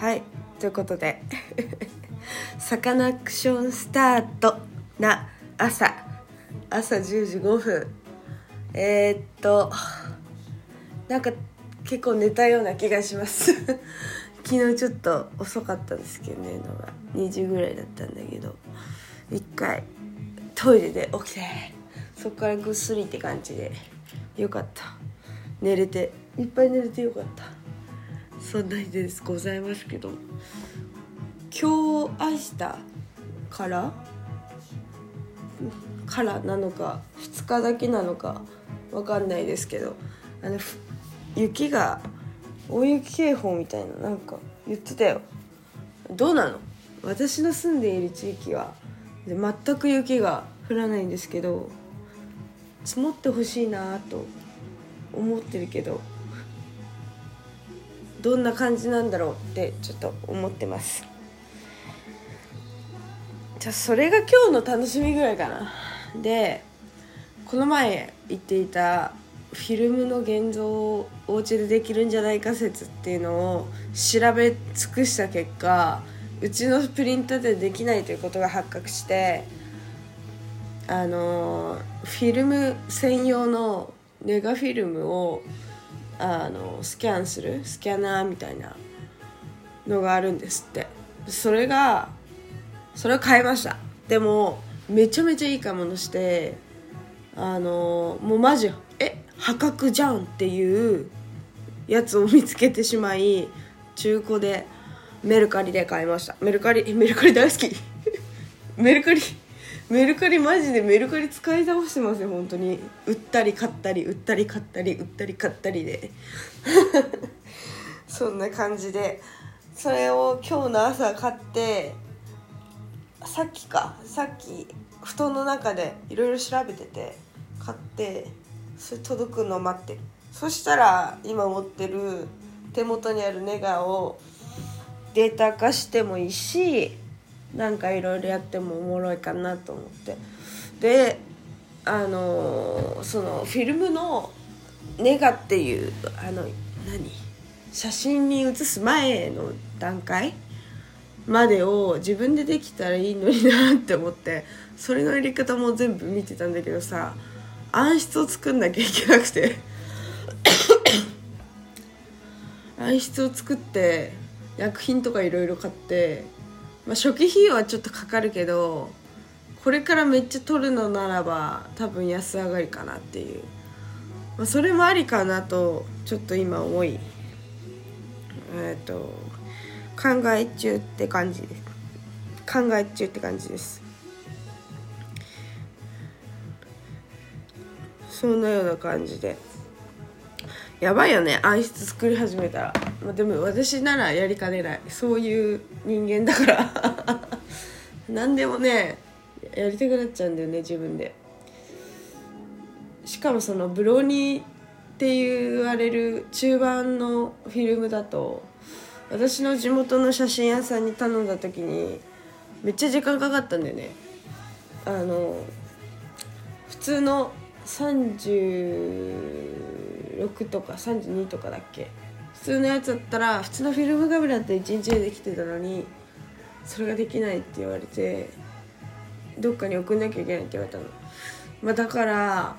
はいということで サカナクションスタートな朝朝10時5分。えー、っとなんか結構寝たような気がします。昨日ちょっと遅かったんですけどねのが。2時ぐらいだったんだけど。一回トイレで起きてそこからぐっすりって感じでよかった。寝れていっぱい寝れてよかった。そんな日ですございますけど。今日明日からからなのか2日だけなのかわかんないですけどあの雪が大雪警報みたいななんか言ってたよ。どうなの？私の住んでいる地域は全く雪が降らないんですけど積もってほしいなと思ってるけどどんな感じなんだろうってちょっと思ってます。じゃあそれが今日の楽しみぐらいかな。でこの前言っていたフィルムの現像をお家でできるんじゃないか説っていうのを調べ尽くした結果うちのプリンターでできないということが発覚してあのフィルム専用のネガフィルムをあのスキャンするスキャナーみたいなのがあるんですって。それがそれを買いました。でもめちゃめちゃいい買い物してあのもうマジえ破格じゃんっていうやつを見つけてしまい中古でメルカリで買いました。メルカリメルカリ大好き。メルカリメルカリマジでメルカリ使い倒してますよ本当に。売ったり買ったり売ったり買ったり売ったり買ったりで。そんな感じで。それを今日の朝買ってさっきか。さっき布団の中でいろいろ調べてて買ってそれ届くのを待ってる。そしたら今持ってる手元にあるネガをデータ化してもいいしなんかいろいろやってもおもろいかなと思って。であのそのフィルムのネガっていうあの何？写真に写す前の段階？までを自分でできたらいいのになって思ってそれのやり方も全部見てたんだけどさ暗室を作んなきゃいけなくて。暗室を作って薬品とかいろいろ買って、まあ、初期費用はちょっとかかるけどこれからめっちゃ取るのならば多分安上がりかなっていう、まあ、それもありかなとちょっと今思いえっ、と考え中って感じです。考え中って感じです。そんなような感じで。やばいよね暗室作り始めたら、まあ、でも私ならやりかねない。そういう人間だから。何でもねやりたくなっちゃうんだよね自分で。しかもそのブローニーって言われる中盤のフィルムだと私の地元の写真屋さんに頼んだ時にめっちゃ時間かかったんだよね。あの普通の36とか32とかだっけ。通のやつだったら普通のフィルムカメラって1日でできてたのにそれができないって言われてどっかに送んなきゃいけないって言われたの、まあ、だから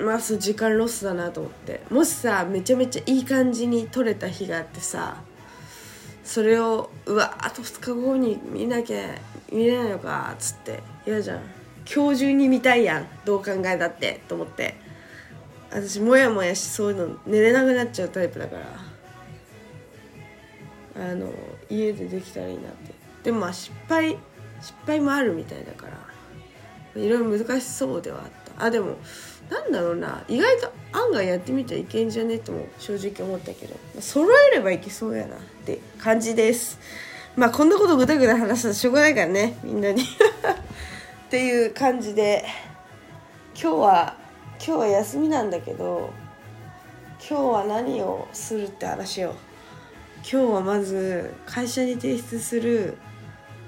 まあそう時間ロスだなと思って。もしさめちゃめちゃいい感じに撮れた日があってさそれをうわあと2日後に見なきゃ見れないのかっつって嫌じゃん。今日中に見たいやんどう考えたってと思って。私モヤモヤしそういうの寝れなくなっちゃうタイプだから。あの家でできたらいいなって。でもまあ失敗失敗もあるみたいだから。いろいろ難しそうではあった。あでもなんだろうな。意外と案外やってみたらいけんじゃねとも正直思ったけど。揃えればいけそうやなって感じです。まあこんなことぐだぐだ話したらしょうがないからね。みんなに。っていう感じで。今日は今日は休みなんだけど今日は何をするって話を。今日はまず会社に提出する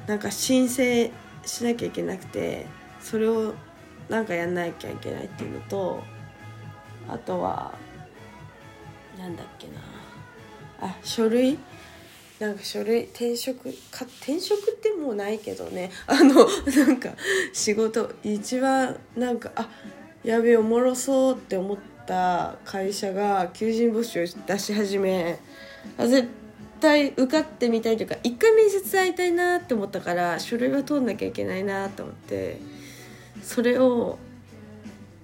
なんか申請しなきゃいけなくてそれをなんかやんなきゃいけないっていうのとあとはなんだっけな。あ書類？なんか書類？転職？か転職ってもうないけどね。あのなんか仕事。一番なんかあやべえおもろそうって思った会社が求人募集を出し始め。あ絶対受かってみたいというか一回面接会いたいなって思ったから書類は通んなきゃいけないなと思ってそれを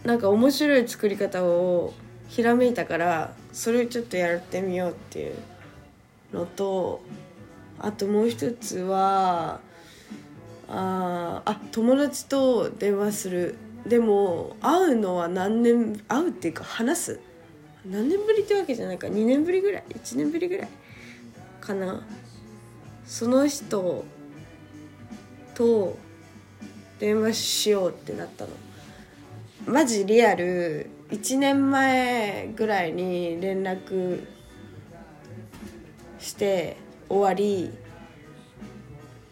なんか面白い作り方をひらめいたからそれをちょっとやってみようっていうのとあともう一つはああ友達と電話する。でも会うのは何年会うっていうか話す。何年ぶりってわけじゃないか。2年ぶりぐらい？1年ぶりぐらい？かな。その人と電話しようってなったの。マジリアル1年前ぐらいに連絡して終わり。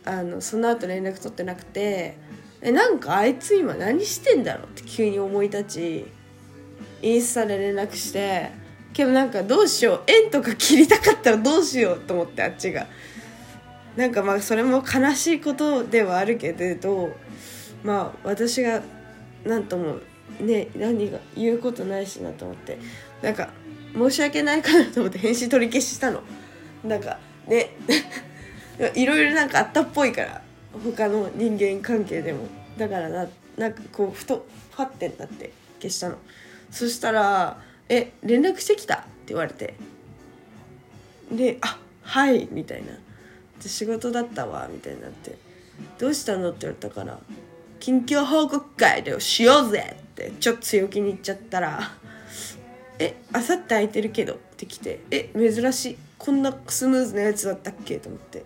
あのその後連絡取ってなくてえなんかあいつ今何してんだろうって急に思い立ちインスタで連絡してけどなんかどうしよう。縁とか切りたかったらどうしようと思ってあっちが。なんかまあそれも悲しいことではあるけれどまあ私が何ともね何が言うことないしなと思って。なんか申し訳ないかなと思って返信取り消ししたの。なんかね。いろいろなんかあったっぽいから。他の人間関係でも。だからななんかこうふとファッてなって消したの。そしたら「え連絡してきた?」って言われてで「あはい」みたいな仕事だったわみたいになって「どうしたの?」って言われたから「近況報告会でしようぜ!」ってちょっと強気に言っちゃったら「えあさって空いてるけど」って来て「え珍しいこんなスムーズなやつだったっけ?」と思って。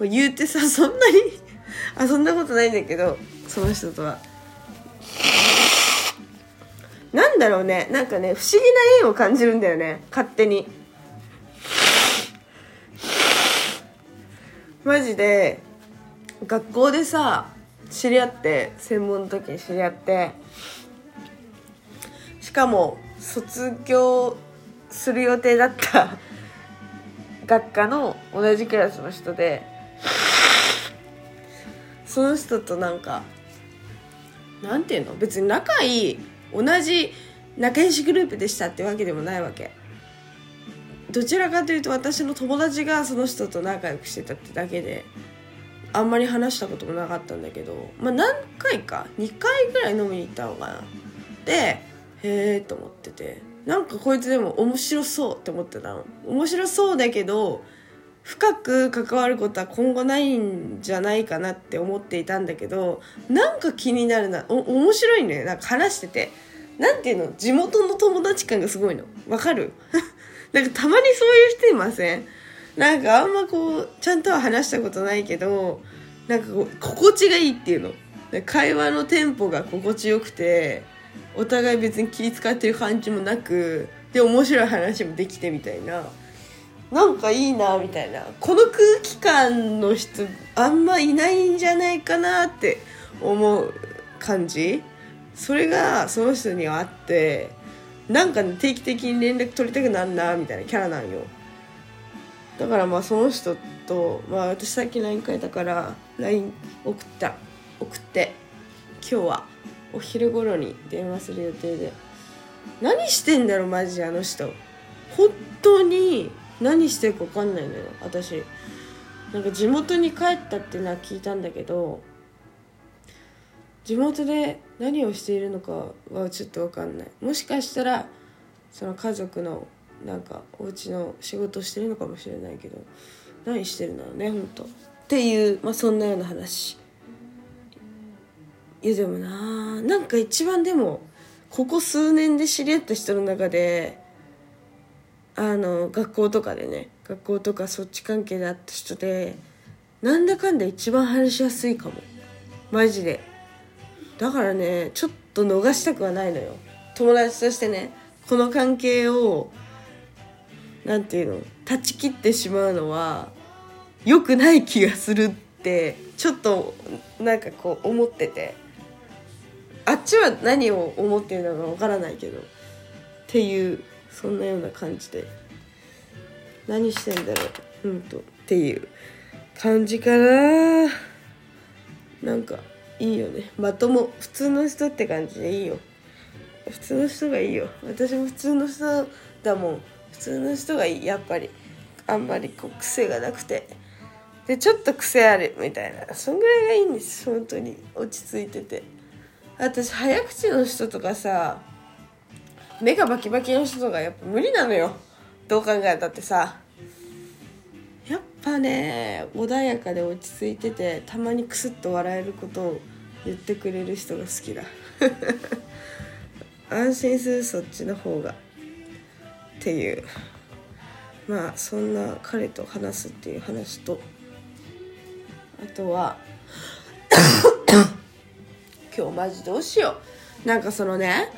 言うてさそんなにあそんなことないんだけどその人とはなんだろうね。なんかね不思議な縁を感じるんだよね。勝手に。マジで学校でさ知り合って専門の時に知り合ってしかも卒業する予定だった学科の同じクラスの人でその人となんかなんていうの？別に仲いい同じ仲良しグループでしたってわけでもないわけ。どちらかというと私の友達がその人と仲良くしてたってだけであんまり話したこともなかったんだけどまあ何回か2回ぐらい飲みに行ったのかな。でへえと思っててなんかこいつでも面白そうって思ってたの。面白そうだけど深く関わることは今後ないんじゃないかなって思っていたんだけどなんか気になるな。お面白いね。なんか話してて。なんていうの？地元の友達感がすごいの。わかる？なんかたまにそういう人いません？なんかあんまこうちゃんとは話したことないけどなんかこう心地がいいっていうの。会話のテンポが心地よくてお互い別に気遣ってる感じもなくで面白い話もできてみたいな。なんかいいなみたいな。この空気感の人あんまいないんじゃないかなって思う感じ。それがその人にはあってなんか、定期的に連絡取りたくなんなみたいなキャラなんよ。だからまあその人と、まあ、私さっき LINE 書いたから LINE 送った。送って。今日はお昼頃に電話する予定で。何してんだろマジあの人。本当に何してるか分かんないのよ私。なんか地元に帰ったっていうのは聞いたんだけど地元で何をしているのかはちょっと分かんない。もしかしたらその家族のなんかお家の仕事してるのかもしれないけど何してるんだろうね本当っていう、まあ、そんなような話。いやでもななんか一番でもここ数年で知り合った人の中であの学校とかでね学校とかそっち関係で会った人でなんだかんだ一番話しやすいかも。マジで。だからねちょっと逃したくはないのよ。友達としてねこの関係を何て言うの断ち切ってしまうのは良くない気がするってちょっとなんかこう思ってて。あっちは何を思ってるのかわからないけど。っていうそんなような感じで。何してんだろう。ほんと。っていう感じかな。なんかいいよね。まとも。普通の人って感じでいいよ。普通の人がいいよ。私も普通の人だもん。普通の人がいい。やっぱり。あんまりこう癖がなくて。でちょっと癖あるみたいな。そんぐらいがいいんです。本当に。落ち着いてて。私早口の人とかさ目がバキバキの人とかやっぱ無理なのよ。どう考えたってさ。やっぱね穏やかで落ち着いててたまにクスッと笑えることを言ってくれる人が好きだ。安心するそっちの方が。っていう。まあそんな彼と話すっていう話と。あとは 今日マジどうしよう。なんかそのね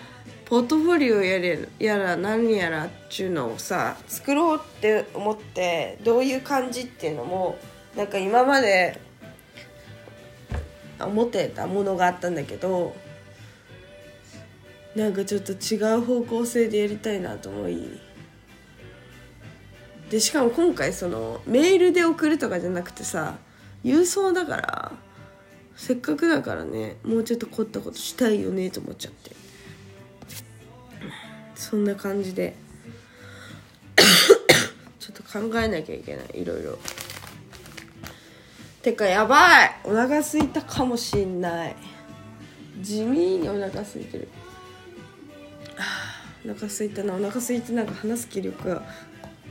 ポートフォリオやれやら何やらっちゅうのをさ作ろうって思ってどういう感じっていうのもなんか今まで思ってたものがあったんだけどなんかちょっと違う方向性でやりたいなと思い。でしかも今回そのメールで送るとかじゃなくてさ郵送だからせっかくだからねもうちょっと凝ったことしたいよねと思っちゃって。そんな感じで。ちょっと考えなきゃいけない。いろいろ。てかやばい。お腹すいたかもしんない。地味にお腹空いてる。お腹すいたな。お腹空いてなんか話す気力が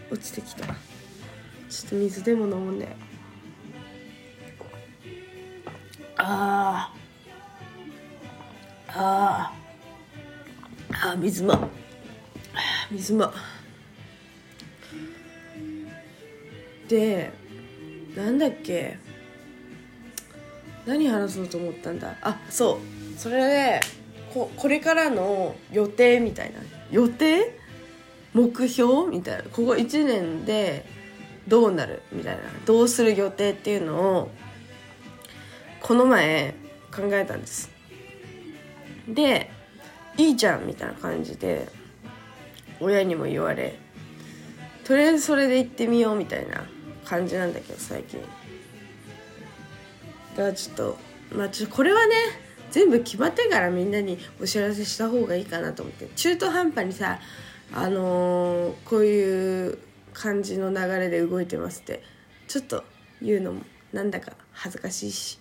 落ちてきた。ちょっと水でも飲むね。あー。あー。あー水も。水もでなんだっけ。何話そうと思ったんだ。あそう。それでここれからの予定みたいな。予定？目標みたいな。ここ1年でどうなる？みたいな。どうする予定っていうのをこの前考えたんです。でいいじゃんみたいな感じで親にも言われとりあえずそれで行ってみようみたいな感じなんだけど最近。だからちょっとまあちょっとこれはね全部決まってからみんなにお知らせした方がいいかなと思って。中途半端にさあのー、こういう感じの流れで動いてますってちょっと言うのもなんだか恥ずかしいし。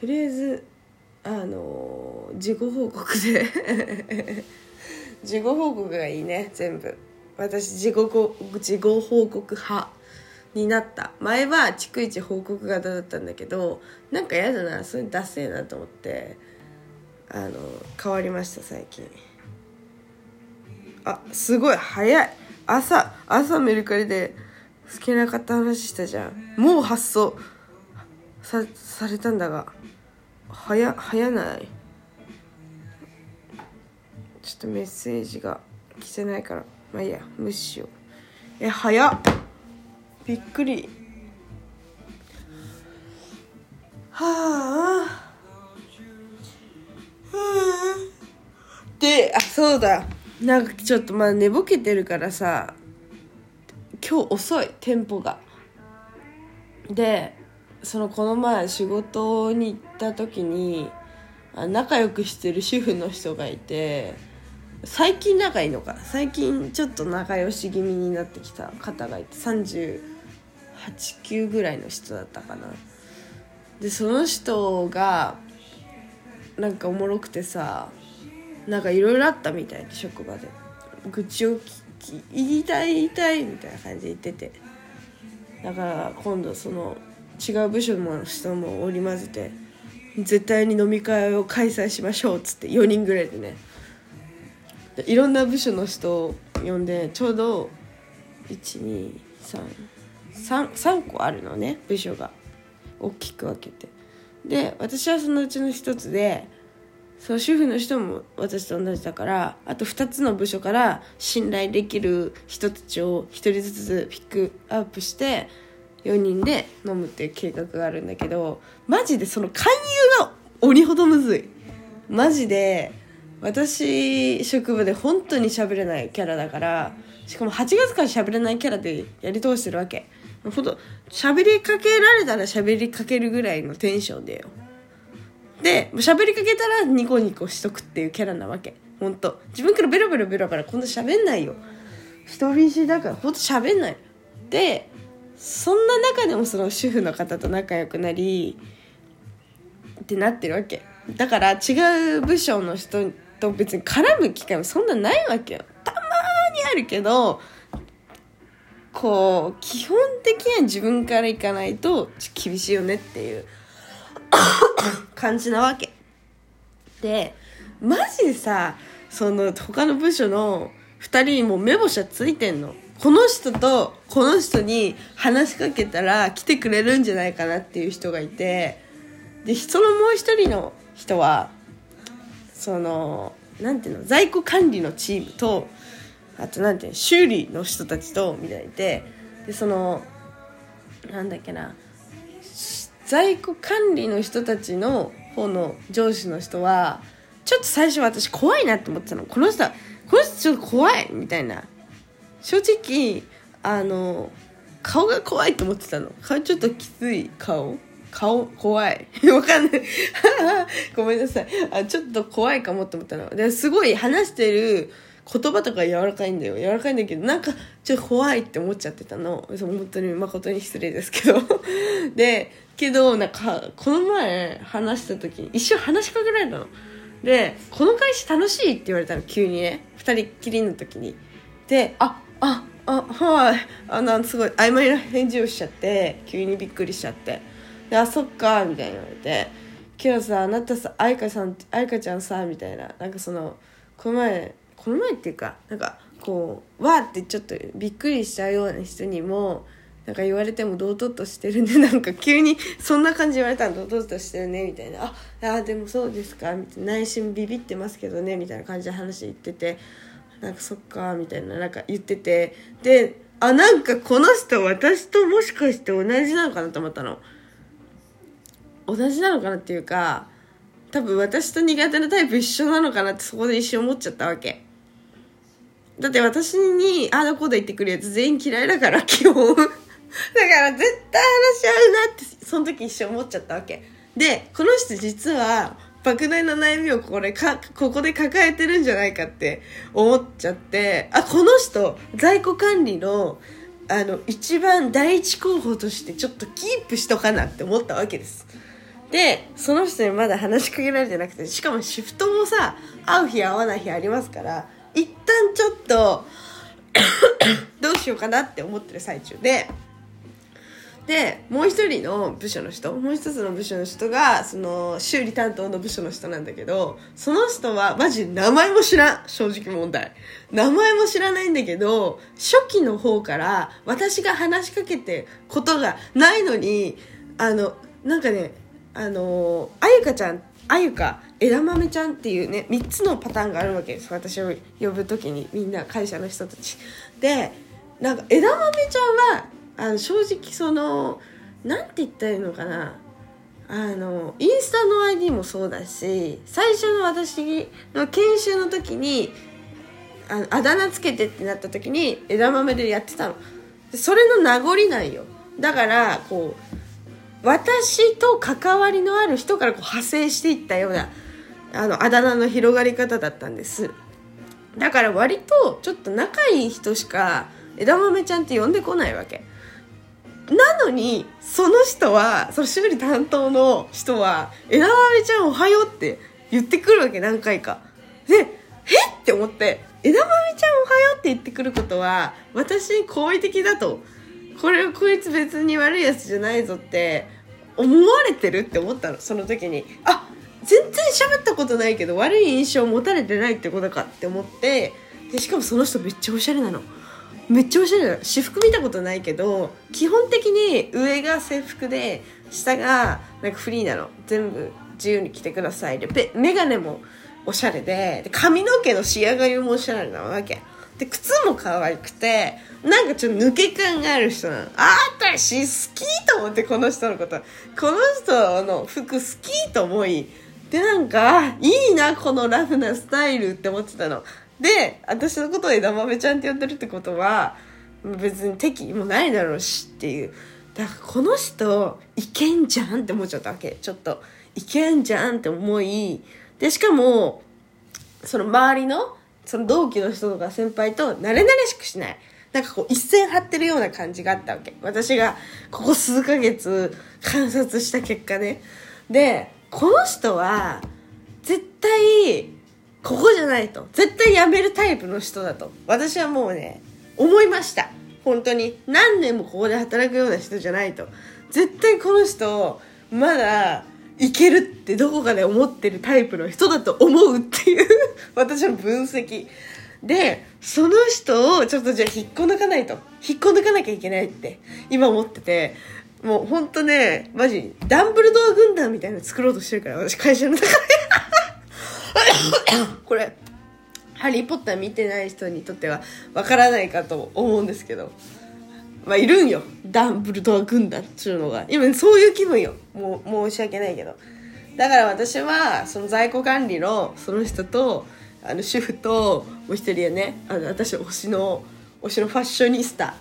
とりあえずあのー、自己報告で。自己報告がいいね全部。私自己自己報告派になった。前は逐一報告型だったんだけどなんか嫌だなそれダセえなと思ってあの変わりました最近。あすごい早い。朝朝メルカリで好きな方話したじゃん。もう発送さされたんだが早早ない。ょっとメッセージが来てないからまあいいや無視しよう。え早っ。びっくり。はあ。であそうだ。なんかちょっとまあ寝ぼけてるからさ今日遅いテンポが。でそのこの前仕事に行った時に仲良くしてる主婦の人がいて最近仲いいのか。最近ちょっと仲良し気味になってきた方がいて389ぐらいの人だったかな。でその人がなんかおもろくてさなんかいろいろあったみたいで職場で。愚痴を言いたい言いたいみたいな感じで言ってて。だから今度その違う部署の人も織り交ぜて絶対に飲み会を開催しましょうっつって4人ぐらいでねいろんな部署の人を呼んでちょうど1233個あるのね部署が。大きく分けて。で私はそのうちの一つでその主婦の人も私と同じだからあと2つの部署から信頼できる人たちを1人ずつピックアップして4人で飲むっていう計画があるんだけどマジでその勧誘が鬼ほどむずい。マジで私職場で本当に喋れないキャラだからしかも8月から喋れないキャラでやり通してるわけ。ほんと喋りかけられたら喋りかけるぐらいのテンションでよ。で喋りかけたらニコニコしとくっていうキャラなわけ。ほんと自分からベロベロベロベロこんな喋んないよ。人見知りだからほんと喋んない。でそんな中でもその主婦の方と仲良くなりってなってるわけ。だから違う部署の人と別に絡む機会もそんなないわけよ。たまにあるけどこう基本的には自分から行かないと厳しいよねっていう 感じなわけ。でマジでさその他の部署の2人にも目星はついてんの。この人とこの人に話しかけたら来てくれるんじゃないかなっていう人がいて。でそのもう一人の人はそのなんていうの在庫管理のチームとあとなんていうの修理の人たちとみたいにいてでそのなんだっけな在庫管理の人たちの方の上司の人はちょっと最初私怖いなって思ってたの。この人はこの人ちょっと怖いみたいな。正直あの顔が怖いと思ってたの。顔ちょっときつい顔。顔怖い。わかんない。ごめんなさい。あちょっと怖いかもって思ったの。ですごい話してる言葉とか柔らかいんだよ。柔らかいんだけどなんかちょっと怖いって思っちゃってたの。本当に誠に失礼ですけど。でけどなんかこの前話した時に一瞬話しかけられたの。で「この会社楽しい?」って言われたの急にね。2人っきりの時に。で「あああはい。あなんすごい曖昧な返事をしちゃって急にびっくりしちゃって。で「あそっか」みたいに言われて「今日さあなたさ愛花さん愛花ちゃんさ」みたいな。なんかそのこの前この前っていうかなんかこうわーってちょっとびっくりしちゃうような人にもなんか言われても堂々としてるね。なんか急にそんな感じ言われたら堂々としてるねみたいな「ああでもそうですか」みたいな。内心ビビってますけどねみたいな感じで話言っててなんかそっかみたいななんか言ってて。であなんかこの人私ともしかして同じなのかなと思ったの。同じなのかなっていうか多分私と苦手なタイプ一緒なのかなってそこで一瞬思っちゃったわけ。だって私にああだこうだ言ってくるやつ全員嫌いだから基本。だから絶対話し合うなってその時一瞬思っちゃったわけ。でこの人実は莫大な悩みをこれかここで抱えてるんじゃないかって思っちゃってあこの人在庫管理のあの一番第一候補としてちょっとキープしとかなって思ったわけです。でその人にまだ話しかけられてなくてしかもシフトもさ会う日会わない日ありますから一旦ちょっと どうしようかなって思ってる最中。ででもう一人の部署の人もう一つの部署の人がその修理担当の部署の人なんだけどその人はマジ名前も知らん。正直問題。名前も知らないんだけど初期の方から私が話しかけてことがないのにあのなんかねあのあゆかちゃんあゆか枝豆ちゃんっていうね3つのパターンがあるわけです。私を呼ぶ時にみんな会社の人たち。でなんか枝豆ちゃんはあの正直そのなんて言ったらいいのかな。あのインスタの ID もそうだし最初の私の研修の時にああだ名つけてってなった時に枝豆でやってたの。それの名残なんよ。だからこう私と関わりのある人からこう派生していったようなあのあだ名の広がり方だったんです。だから割とちょっと仲いい人しか枝豆ちゃんって呼んでこないわけ。なのにその人はその修理担当の人は「枝豆ちゃんおはよう」って言ってくるわけ何回か。でえって思って「枝豆ちゃんおはよう」って言ってくることは私に好意的だとこれこいつ別に悪いやつじゃないぞって思われてるって思ったのその時に。あ全然喋ったことないけど悪い印象持たれてないってことかって思ってでしかもその人めっちゃおしゃれなの。めっちゃおしゃれなの。私服見たことないけど基本的に上が制服で下がなんかフリーなの。全部自由に着てください。で眼鏡もおしゃれでで髪の毛の仕上がりもおしゃれなわけ。で靴も可愛くてなんかちょっと抜け感がある人なの。あ私好きと思ってこの人のこと。この人の服好きと思いでなんかいいなこのラフなスタイルって思ってたの。で私のことを枝豆ちゃんって呼んでるってことは別に敵もないだろうしっていう。だからこの人いけんじゃんって思っちゃったわけ。ちょっといけんじゃんって思い。でしかもその周りのその同期の人とか先輩と慣れ慣れしくしない。なんかこう一線張ってるような感じがあったわけ。私がここ数ヶ月観察した結果ね。でこの人は絶対ここじゃないと。絶対辞めるタイプの人だと。私はもうね思いました。本当に。何年もここで働くような人じゃないと。絶対この人まだいけるってどこかで思ってるタイプの人だと思うっていう 私の分析でその人をちょっとじゃあ引っこ抜かないと。引っこ抜かなきゃいけないって今思ってて。もうほんとねマジダンブルドア軍団みたいなの作ろうとしてるから私会社の中で。これ「ハリー・ポッター」見てない人にとってはわからないかと思うんですけど。まあいるんよ。ダンブルドア軍団っつうのが。今そういう気分よ。もう申し訳ないけど。だから私はその在庫管理のその人とあの主婦ともう一人はね。あの私推しの推しのファッショニスタ。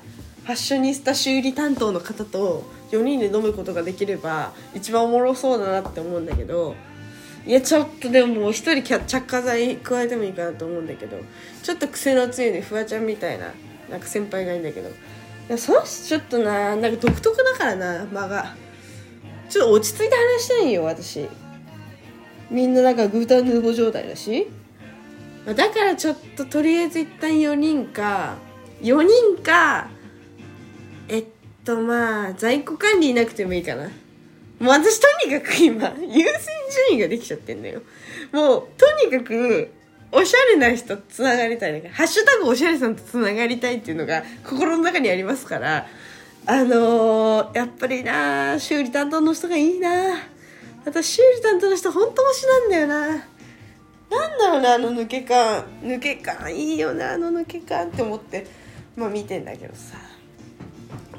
ファッショニスタ修理担当の方と4人で飲むことができれば一番おもろそうだなって思うんだけど。いやちょっとでももう一人着火剤加えてもいいかなと思うんだけど。ちょっと癖の強いねフワちゃんみたいななんか先輩がいいんだけど。やその人ちょっとななんか独特だからな間が。ちょっと落ち着いて話したいよ私。みんななんかグータンヌーボ状態だし。だからちょっととりあえず一旦4人か4人かえっとまあ在庫管理いなくてもいいかな。もう私とにかく今優先順位ができちゃってんだよ。もうとにかくおしゃれな人つながりたいハッシュタグおしゃれさんとつながりたいっていうのが心の中にありますから。あのー、やっぱりな修理担当の人がいいな。私修理担当の人本当推しなんだよな。なんだろうなあの抜け感。抜け感いいよなあの抜け感って思ってまあ見てんだけどさ。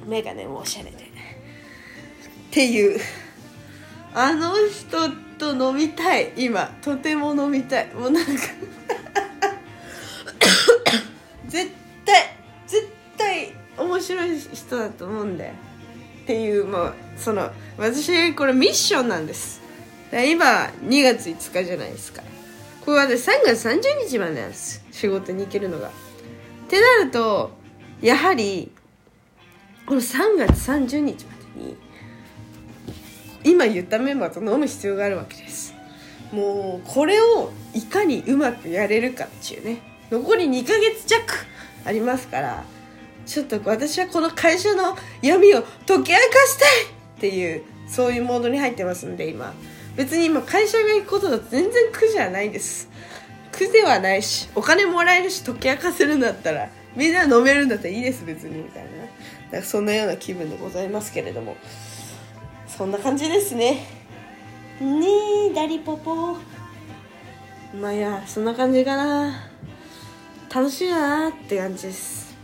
目がねもおしゃれで。っていう。あの人ってと飲みたい。今とても飲みたい。もうなんか 絶対絶対面白い人だと思うんだよ。っていうもうその私これミッションなんです。今2月5日じゃないですか。これはね3月30日までなんです。仕事に行けるのが。ってなるとやはりこの3月30日までに今言ったメンバーと飲む必要があるわけです。もうこれをいかにうまくやれるかっていうね。残り2ヶ月弱ありますからちょっと私はこの会社の闇を解き明かしたいっていうそういうモードに入ってますんで今。別に今会社が行くことが全然苦じゃないです。苦ではないしお金もらえるし解き明かせるんだったらみんな飲めるんだったらいいです別にみたいなだからそんなような気分でございますけれども。そんな感じですね。ねえダリポポ。まあいやそんな感じかな。楽しいなって感じです。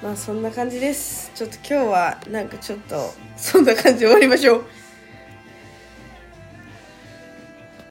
まあそんな感じです。ちょっと今日はなんかちょっとそんな感じで終わりましょう